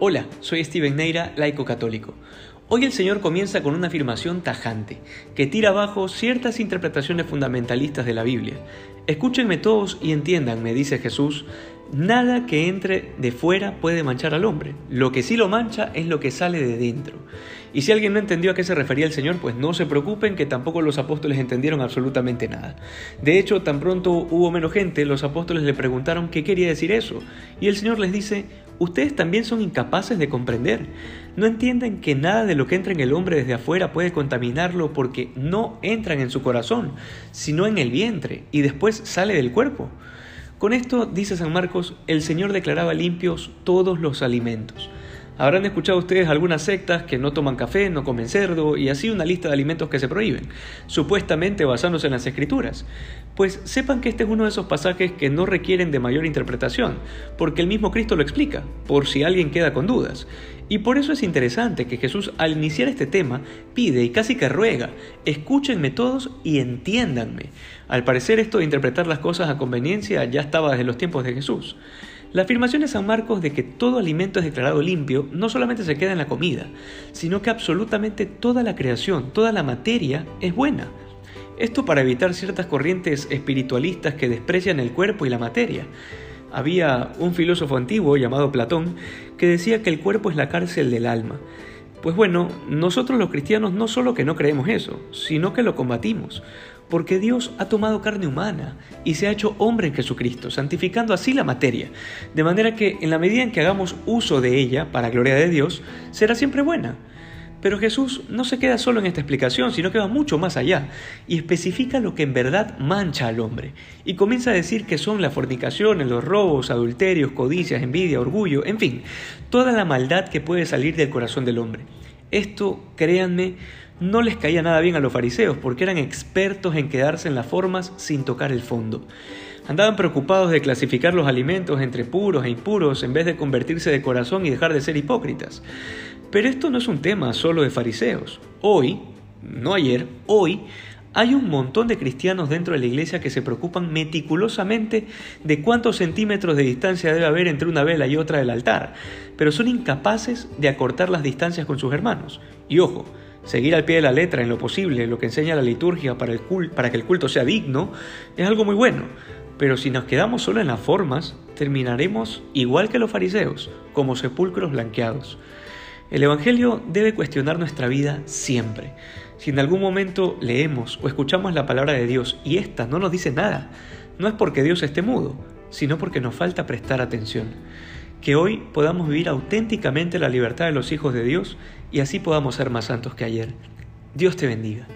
Hola, soy Steven Neira, laico católico. Hoy el Señor comienza con una afirmación tajante, que tira abajo ciertas interpretaciones fundamentalistas de la Biblia. Escúchenme todos y entiendan, dice Jesús, nada que entre de fuera puede manchar al hombre. Lo que sí lo mancha es lo que sale de dentro. Y si alguien no entendió a qué se refería el Señor, pues no se preocupen que tampoco los apóstoles entendieron absolutamente nada. De hecho, tan pronto hubo menos gente, los apóstoles le preguntaron qué quería decir eso. Y el Señor les dice, ustedes también son incapaces de comprender. No entienden que nada de lo que entra en el hombre desde afuera puede contaminarlo porque no entran en su corazón, sino en el vientre y después sale del cuerpo. Con esto, dice San Marcos, el Señor declaraba limpios todos los alimentos. Habrán escuchado ustedes algunas sectas que no toman café, no comen cerdo y así una lista de alimentos que se prohíben, supuestamente basándose en las escrituras. Pues sepan que este es uno de esos pasajes que no requieren de mayor interpretación, porque el mismo Cristo lo explica, por si alguien queda con dudas. Y por eso es interesante que Jesús al iniciar este tema pide y casi que ruega, escúchenme todos y entiéndanme. Al parecer esto de interpretar las cosas a conveniencia ya estaba desde los tiempos de Jesús. La afirmación de San Marcos de que todo alimento es declarado limpio no solamente se queda en la comida, sino que absolutamente toda la creación, toda la materia es buena. Esto para evitar ciertas corrientes espiritualistas que desprecian el cuerpo y la materia. Había un filósofo antiguo llamado Platón que decía que el cuerpo es la cárcel del alma. Pues bueno, nosotros los cristianos no solo que no creemos eso, sino que lo combatimos porque Dios ha tomado carne humana y se ha hecho hombre en Jesucristo, santificando así la materia, de manera que en la medida en que hagamos uso de ella para gloria de Dios, será siempre buena. Pero Jesús no se queda solo en esta explicación, sino que va mucho más allá y especifica lo que en verdad mancha al hombre. Y comienza a decir que son la fornicación, los robos, adulterios, codicias, envidia, orgullo, en fin, toda la maldad que puede salir del corazón del hombre. Esto, créanme, no les caía nada bien a los fariseos porque eran expertos en quedarse en las formas sin tocar el fondo. Andaban preocupados de clasificar los alimentos entre puros e impuros en vez de convertirse de corazón y dejar de ser hipócritas. Pero esto no es un tema solo de fariseos. Hoy, no ayer, hoy, hay un montón de cristianos dentro de la iglesia que se preocupan meticulosamente de cuántos centímetros de distancia debe haber entre una vela y otra del altar, pero son incapaces de acortar las distancias con sus hermanos. Y ojo, Seguir al pie de la letra en lo posible lo que enseña la liturgia para, que el culto sea digno es algo muy bueno, pero si nos quedamos solo en las formas, terminaremos igual que los fariseos, como sepulcros blanqueados. El Evangelio debe cuestionar nuestra vida siempre. Si en algún momento leemos o escuchamos la palabra de Dios y ésta no nos dice nada, no es porque Dios esté mudo, sino porque nos falta prestar atención que hoy podamos vivir auténticamente la libertad de los hijos de Dios y así podamos ser más santos que ayer. Dios te bendiga.